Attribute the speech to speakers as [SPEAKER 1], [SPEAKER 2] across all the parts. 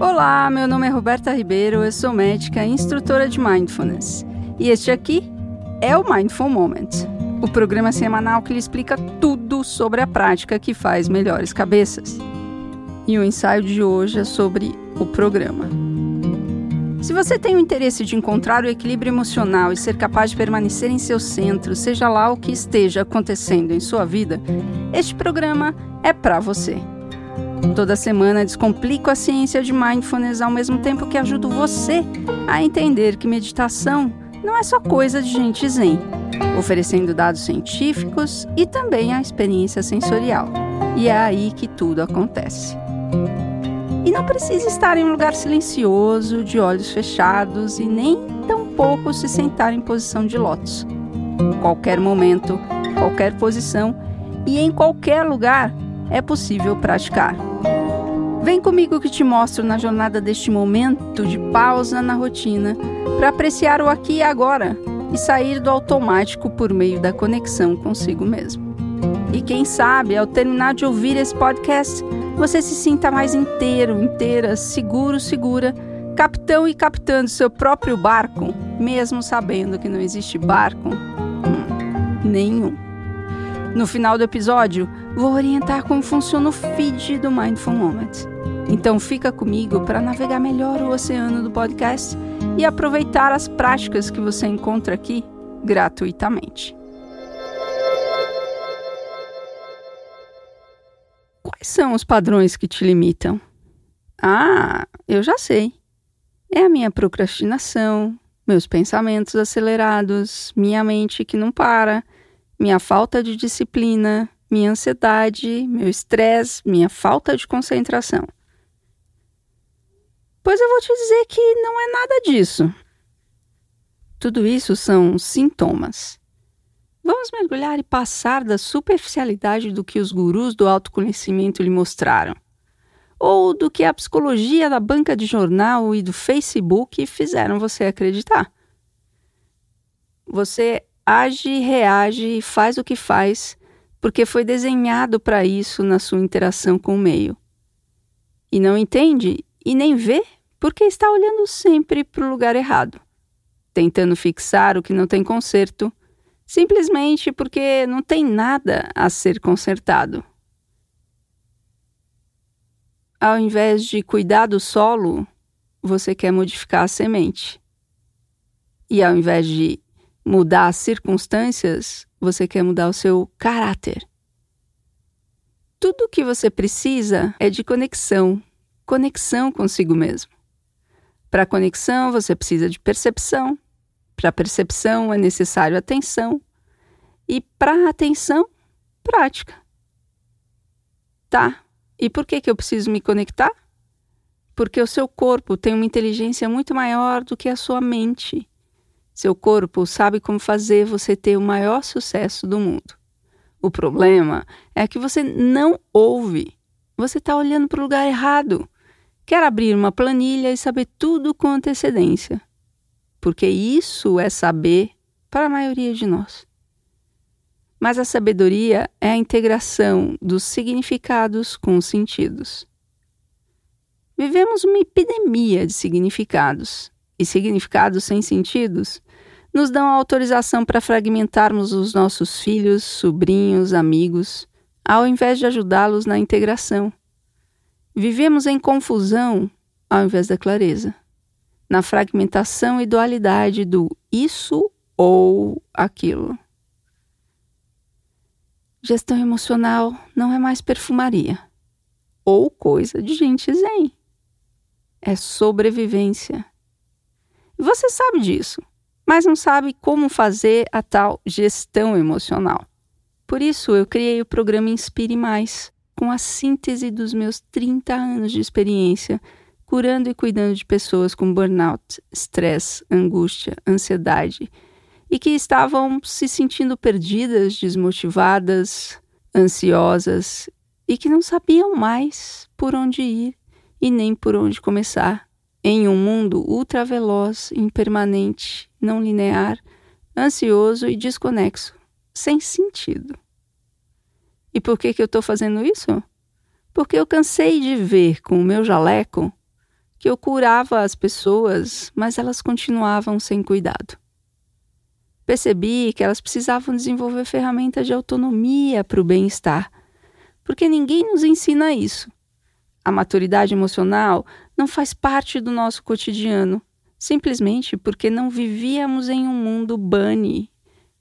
[SPEAKER 1] Olá, meu nome é Roberta Ribeiro, eu sou médica e instrutora de Mindfulness. E este aqui é o Mindful Moment, o programa semanal que lhe explica tudo sobre a prática que faz melhores cabeças. E o ensaio de hoje é sobre o programa. Se você tem o interesse de encontrar o equilíbrio emocional e ser capaz de permanecer em seu centro, seja lá o que esteja acontecendo em sua vida, este programa é para você. Toda semana descomplico a ciência de mindfulness ao mesmo tempo que ajudo você a entender que meditação não é só coisa de gente zen, oferecendo dados científicos e também a experiência sensorial. E é aí que tudo acontece. E não precisa estar em um lugar silencioso, de olhos fechados e nem tampouco se sentar em posição de lótus. Qualquer momento, qualquer posição e em qualquer lugar é possível praticar. Vem comigo que te mostro na jornada deste momento de pausa na rotina para apreciar o aqui e agora e sair do automático por meio da conexão consigo mesmo. E quem sabe, ao terminar de ouvir esse podcast, você se sinta mais inteiro, inteira, seguro, segura, capitão e capitando seu próprio barco, mesmo sabendo que não existe barco hum, nenhum. No final do episódio, vou orientar como funciona o feed do Mindful Moment. Então fica comigo para navegar melhor o oceano do podcast e aproveitar as práticas que você encontra aqui gratuitamente. Quais são os padrões que te limitam? Ah, eu já sei. É a minha procrastinação, meus pensamentos acelerados, minha mente que não para minha falta de disciplina, minha ansiedade, meu estresse, minha falta de concentração. Pois eu vou te dizer que não é nada disso. Tudo isso são sintomas. Vamos mergulhar e passar da superficialidade do que os gurus do autoconhecimento lhe mostraram, ou do que a psicologia da banca de jornal e do Facebook fizeram você acreditar. Você age, reage e faz o que faz porque foi desenhado para isso na sua interação com o meio. E não entende e nem vê porque está olhando sempre para o lugar errado, tentando fixar o que não tem conserto, simplesmente porque não tem nada a ser consertado. Ao invés de cuidar do solo, você quer modificar a semente. E ao invés de mudar as circunstâncias, você quer mudar o seu caráter. Tudo o que você precisa é de conexão, conexão consigo mesmo. Para conexão, você precisa de percepção. Para percepção, é necessário atenção. E para atenção, prática. Tá, e por que, que eu preciso me conectar? Porque o seu corpo tem uma inteligência muito maior do que a sua mente. Seu corpo sabe como fazer você ter o maior sucesso do mundo. O problema é que você não ouve. Você está olhando para o lugar errado. Quer abrir uma planilha e saber tudo com antecedência. Porque isso é saber para a maioria de nós. Mas a sabedoria é a integração dos significados com os sentidos. Vivemos uma epidemia de significados, e significados sem sentidos nos dão autorização para fragmentarmos os nossos filhos, sobrinhos, amigos, ao invés de ajudá-los na integração. Vivemos em confusão ao invés da clareza, na fragmentação e dualidade do isso ou aquilo. Gestão emocional não é mais perfumaria ou coisa de gente zen. É sobrevivência. Você sabe disso mas não sabe como fazer a tal gestão emocional. Por isso, eu criei o programa Inspire Mais, com a síntese dos meus 30 anos de experiência curando e cuidando de pessoas com burnout, estresse, angústia, ansiedade e que estavam se sentindo perdidas, desmotivadas, ansiosas e que não sabiam mais por onde ir e nem por onde começar em um mundo ultraveloz, impermanente, não linear, ansioso e desconexo, sem sentido. E por que, que eu estou fazendo isso? Porque eu cansei de ver com o meu jaleco que eu curava as pessoas, mas elas continuavam sem cuidado. Percebi que elas precisavam desenvolver ferramentas de autonomia para o bem-estar, porque ninguém nos ensina isso. A maturidade emocional não faz parte do nosso cotidiano, simplesmente porque não vivíamos em um mundo bunny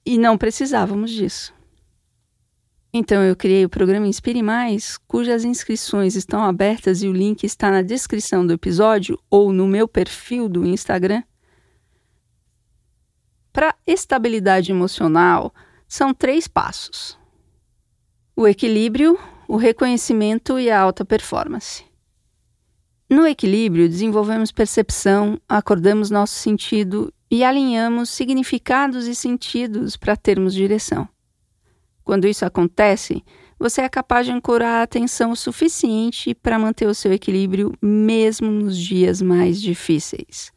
[SPEAKER 1] e não precisávamos disso. Então eu criei o programa Inspire Mais, cujas inscrições estão abertas e o link está na descrição do episódio ou no meu perfil do Instagram. Para estabilidade emocional, são três passos: o equilíbrio, o reconhecimento e a alta performance. No equilíbrio, desenvolvemos percepção, acordamos nosso sentido e alinhamos significados e sentidos para termos direção. Quando isso acontece, você é capaz de ancorar a atenção o suficiente para manter o seu equilíbrio mesmo nos dias mais difíceis.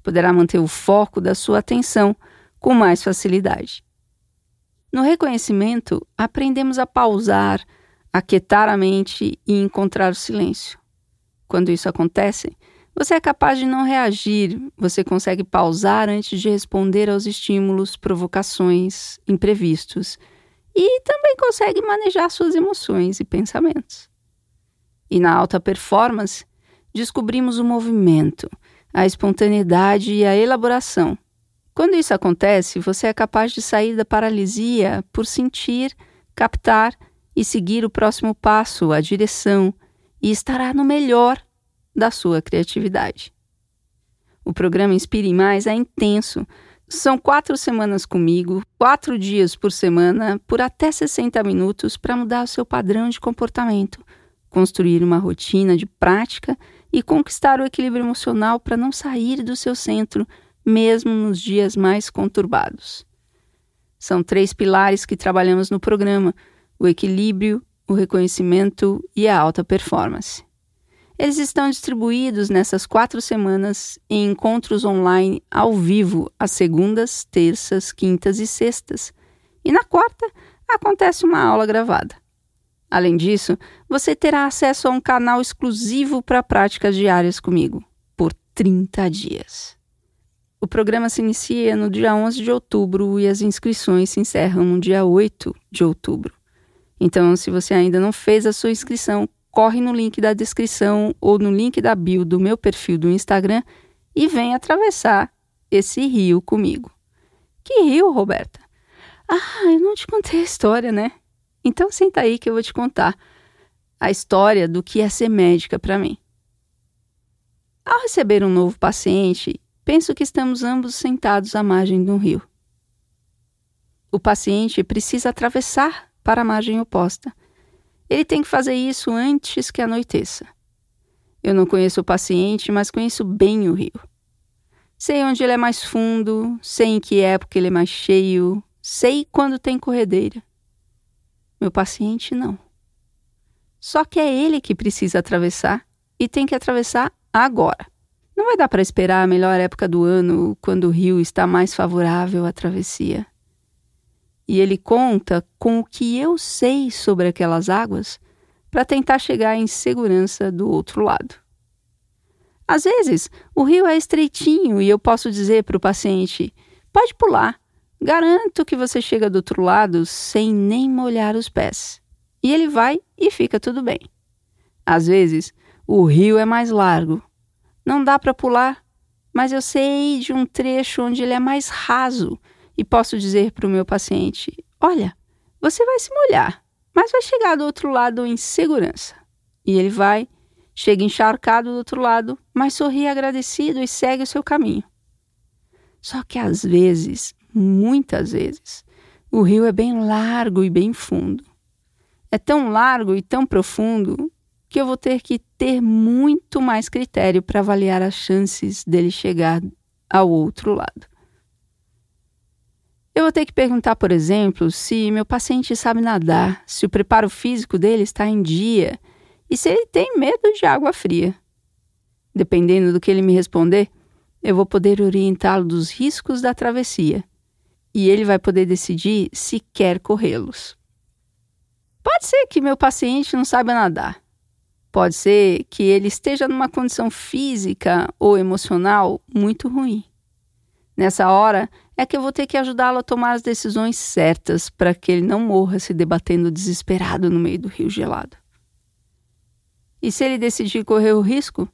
[SPEAKER 1] Poderá manter o foco da sua atenção com mais facilidade. No reconhecimento, aprendemos a pausar, aquietar a mente e encontrar o silêncio. Quando isso acontece, você é capaz de não reagir, você consegue pausar antes de responder aos estímulos, provocações, imprevistos e também consegue manejar suas emoções e pensamentos. E na alta performance, descobrimos o movimento, a espontaneidade e a elaboração. Quando isso acontece, você é capaz de sair da paralisia por sentir, captar e seguir o próximo passo, a direção, e estará no melhor da sua criatividade. O programa Inspire Mais é intenso, são quatro semanas comigo, quatro dias por semana, por até 60 minutos para mudar o seu padrão de comportamento, construir uma rotina de prática e conquistar o equilíbrio emocional para não sair do seu centro, mesmo nos dias mais conturbados. São três pilares que trabalhamos no programa: o equilíbrio, o reconhecimento e a alta performance. Eles estão distribuídos nessas quatro semanas em encontros online ao vivo, às segundas, terças, quintas e sextas. E na quarta, acontece uma aula gravada. Além disso, você terá acesso a um canal exclusivo para práticas diárias comigo, por 30 dias. O programa se inicia no dia 11 de outubro e as inscrições se encerram no dia 8 de outubro. Então, se você ainda não fez a sua inscrição, corre no link da descrição ou no link da bio do meu perfil do Instagram e vem atravessar esse rio comigo. Que rio, Roberta? Ah, eu não te contei a história, né? Então senta aí que eu vou te contar a história do que é ser médica para mim. Ao receber um novo paciente, penso que estamos ambos sentados à margem de um rio. O paciente precisa atravessar para a margem oposta ele tem que fazer isso antes que anoiteça. Eu não conheço o paciente, mas conheço bem o rio. Sei onde ele é mais fundo, sei em que época ele é mais cheio, sei quando tem corredeira. Meu paciente não. Só que é ele que precisa atravessar e tem que atravessar agora. Não vai dar para esperar a melhor época do ano, quando o rio está mais favorável à travessia e ele conta com o que eu sei sobre aquelas águas para tentar chegar em segurança do outro lado. Às vezes, o rio é estreitinho e eu posso dizer para o paciente: pode pular, garanto que você chega do outro lado sem nem molhar os pés. E ele vai e fica tudo bem. Às vezes, o rio é mais largo. Não dá para pular, mas eu sei de um trecho onde ele é mais raso e posso dizer para o meu paciente: olha, você vai se molhar, mas vai chegar do outro lado em segurança. E ele vai, chega encharcado do outro lado, mas sorri agradecido e segue o seu caminho. Só que às vezes, muitas vezes, o rio é bem largo e bem fundo. É tão largo e tão profundo que eu vou ter que ter muito mais critério para avaliar as chances dele chegar ao outro lado. Eu vou ter que perguntar, por exemplo, se meu paciente sabe nadar, se o preparo físico dele está em dia e se ele tem medo de água fria. Dependendo do que ele me responder, eu vou poder orientá-lo dos riscos da travessia e ele vai poder decidir se quer corrê-los. Pode ser que meu paciente não saiba nadar. Pode ser que ele esteja numa condição física ou emocional muito ruim. Nessa hora é que eu vou ter que ajudá-lo a tomar as decisões certas para que ele não morra se debatendo desesperado no meio do rio gelado. E se ele decidir correr o risco,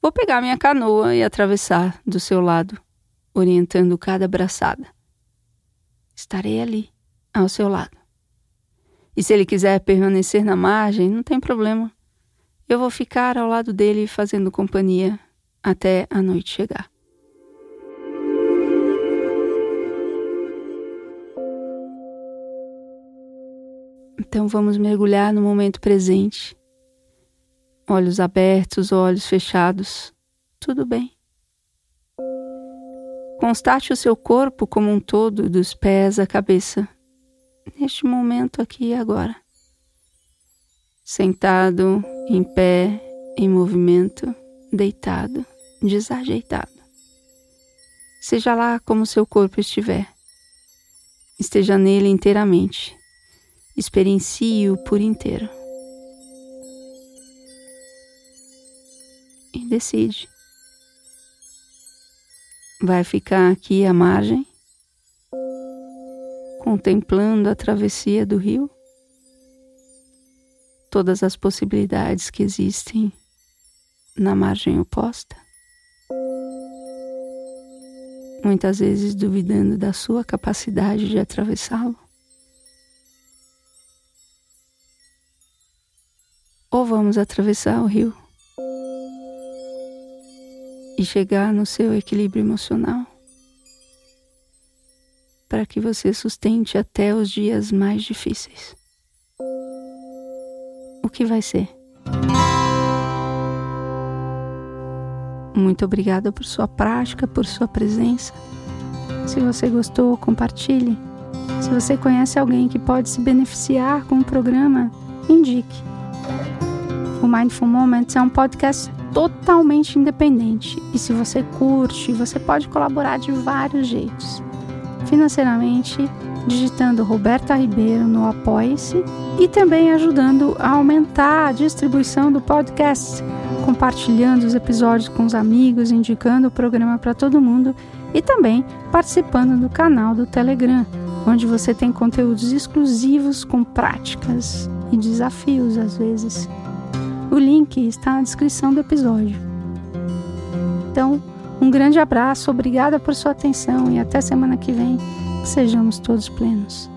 [SPEAKER 1] vou pegar minha canoa e atravessar do seu lado, orientando cada braçada. Estarei ali, ao seu lado. E se ele quiser permanecer na margem, não tem problema. Eu vou ficar ao lado dele fazendo companhia até a noite chegar. Então vamos mergulhar no momento presente. Olhos abertos, olhos fechados, tudo bem. Constate o seu corpo como um todo, dos pés à cabeça, neste momento aqui e agora. Sentado, em pé, em movimento, deitado, desajeitado. Seja lá como seu corpo estiver, esteja nele inteiramente experiencie-o por inteiro. E decide. Vai ficar aqui à margem, contemplando a travessia do rio, todas as possibilidades que existem na margem oposta. Muitas vezes duvidando da sua capacidade de atravessá-lo. Ou vamos atravessar o rio e chegar no seu equilíbrio emocional para que você sustente até os dias mais difíceis. O que vai ser? Muito obrigada por sua prática, por sua presença. Se você gostou, compartilhe. Se você conhece alguém que pode se beneficiar com o programa, indique. O Mindful Moments é um podcast totalmente independente e se você curte, você pode colaborar de vários jeitos. Financeiramente, digitando Roberta Ribeiro no Apoie-se e também ajudando a aumentar a distribuição do podcast, compartilhando os episódios com os amigos, indicando o programa para todo mundo e também participando do canal do Telegram, onde você tem conteúdos exclusivos com práticas e desafios às vezes. O link está na descrição do episódio. Então, um grande abraço, obrigada por sua atenção e até semana que vem. Que sejamos todos plenos.